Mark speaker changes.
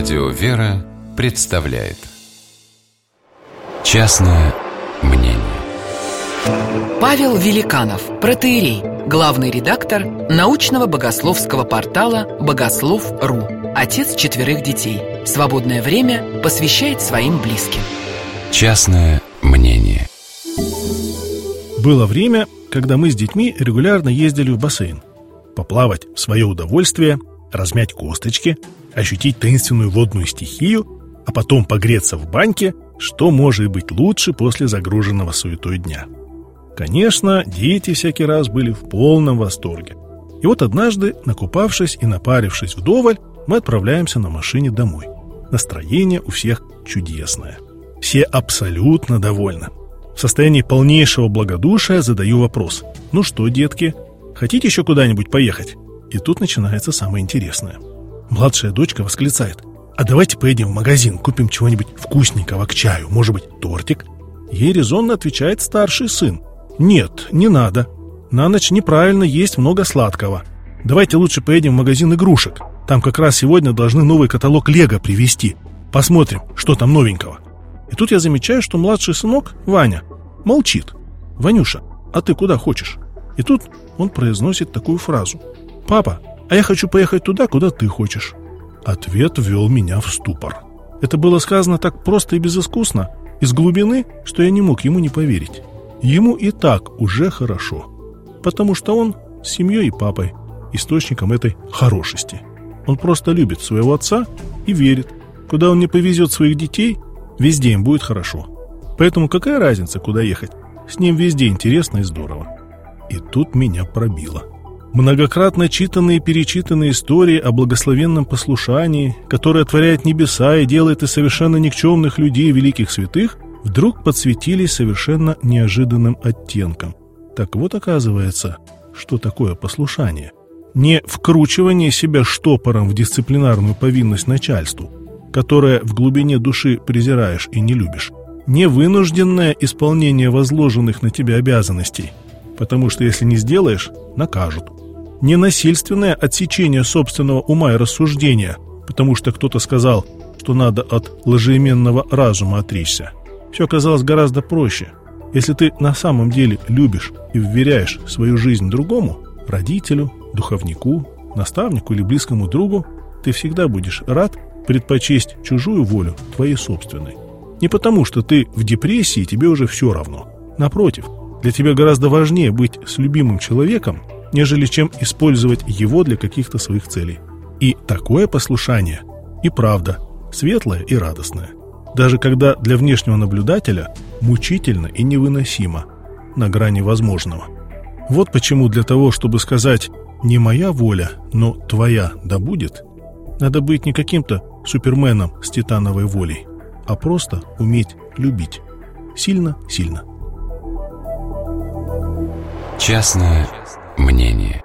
Speaker 1: Радио «Вера» представляет Частное мнение
Speaker 2: Павел Великанов, протеерей, главный редактор научного богословского портала «Богослов.ру», отец четверых детей. Свободное время посвящает своим близким.
Speaker 1: Частное мнение
Speaker 3: Было время, когда мы с детьми регулярно ездили в бассейн. Поплавать в свое удовольствие, размять косточки, ощутить таинственную водную стихию, а потом погреться в баньке, что может быть лучше после загруженного суетой дня. Конечно, дети всякий раз были в полном восторге. И вот однажды, накупавшись и напарившись вдоволь, мы отправляемся на машине домой. Настроение у всех чудесное. Все абсолютно довольны. В состоянии полнейшего благодушия задаю вопрос. Ну что, детки, хотите еще куда-нибудь поехать? И тут начинается самое интересное. Младшая дочка восклицает. А давайте поедем в магазин, купим чего-нибудь вкусненького к чаю, может быть, тортик? Ей резонно отвечает старший сын. Нет, не надо. На ночь неправильно есть много сладкого. Давайте лучше поедем в магазин игрушек. Там как раз сегодня должны новый каталог Лего привезти. Посмотрим, что там новенького. И тут я замечаю, что младший сынок, Ваня, молчит. «Ванюша, а ты куда хочешь?» И тут он произносит такую фразу. «Папа, а я хочу поехать туда, куда ты хочешь». Ответ ввел меня в ступор. Это было сказано так просто и безыскусно, из глубины, что я не мог ему не поверить. Ему и так уже хорошо, потому что он с семьей и папой, источником этой хорошести. Он просто любит своего отца и верит, куда он не повезет своих детей, везде им будет хорошо. Поэтому какая разница, куда ехать? С ним везде интересно и здорово. И тут меня пробило. Многократно читанные и перечитанные истории о благословенном послушании, которое творяет небеса и делает из совершенно никчемных людей великих святых, вдруг подсветились совершенно неожиданным оттенком. Так вот оказывается, что такое послушание. Не вкручивание себя штопором в дисциплинарную повинность начальству, которое в глубине души презираешь и не любишь. Не вынужденное исполнение возложенных на тебя обязанностей, потому что если не сделаешь, накажут не насильственное отсечение собственного ума и рассуждения, потому что кто-то сказал, что надо от лжеименного разума отречься. Все оказалось гораздо проще. Если ты на самом деле любишь и вверяешь свою жизнь другому, родителю, духовнику, наставнику или близкому другу, ты всегда будешь рад предпочесть чужую волю твоей собственной. Не потому, что ты в депрессии, тебе уже все равно. Напротив, для тебя гораздо важнее быть с любимым человеком, нежели чем использовать его для каких-то своих целей. И такое послушание и правда светлое и радостное. Даже когда для внешнего наблюдателя мучительно и невыносимо, на грани возможного. Вот почему для того, чтобы сказать «не моя воля, но твоя да будет», надо быть не каким-то суперменом с титановой волей, а просто уметь любить. Сильно-сильно.
Speaker 1: Частное мнение